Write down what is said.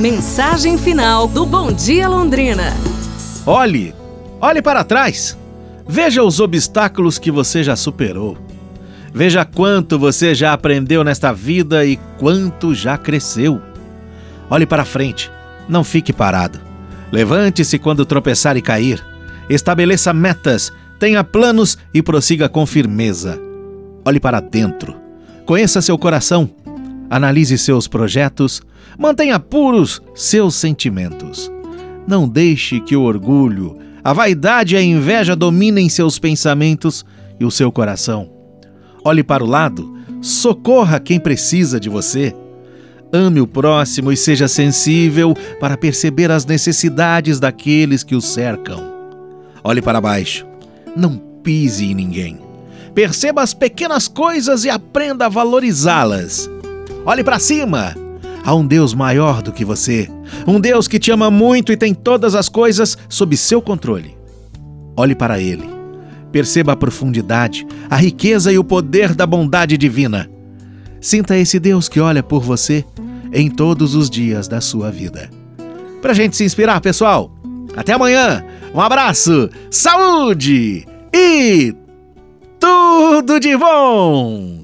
Mensagem final do Bom Dia Londrina. Olhe, olhe para trás. Veja os obstáculos que você já superou. Veja quanto você já aprendeu nesta vida e quanto já cresceu. Olhe para frente, não fique parado. Levante-se quando tropeçar e cair. Estabeleça metas, tenha planos e prossiga com firmeza. Olhe para dentro. Conheça seu coração. Analise seus projetos. Mantenha puros seus sentimentos. Não deixe que o orgulho, a vaidade e a inveja dominem seus pensamentos e o seu coração. Olhe para o lado, socorra quem precisa de você. Ame o próximo e seja sensível para perceber as necessidades daqueles que o cercam. Olhe para baixo, não pise em ninguém. Perceba as pequenas coisas e aprenda a valorizá-las. Olhe para cima. Há um Deus maior do que você. Um Deus que te ama muito e tem todas as coisas sob seu controle. Olhe para Ele. Perceba a profundidade, a riqueza e o poder da bondade divina. Sinta esse Deus que olha por você em todos os dias da sua vida. Pra gente se inspirar, pessoal. Até amanhã. Um abraço, saúde e tudo de bom!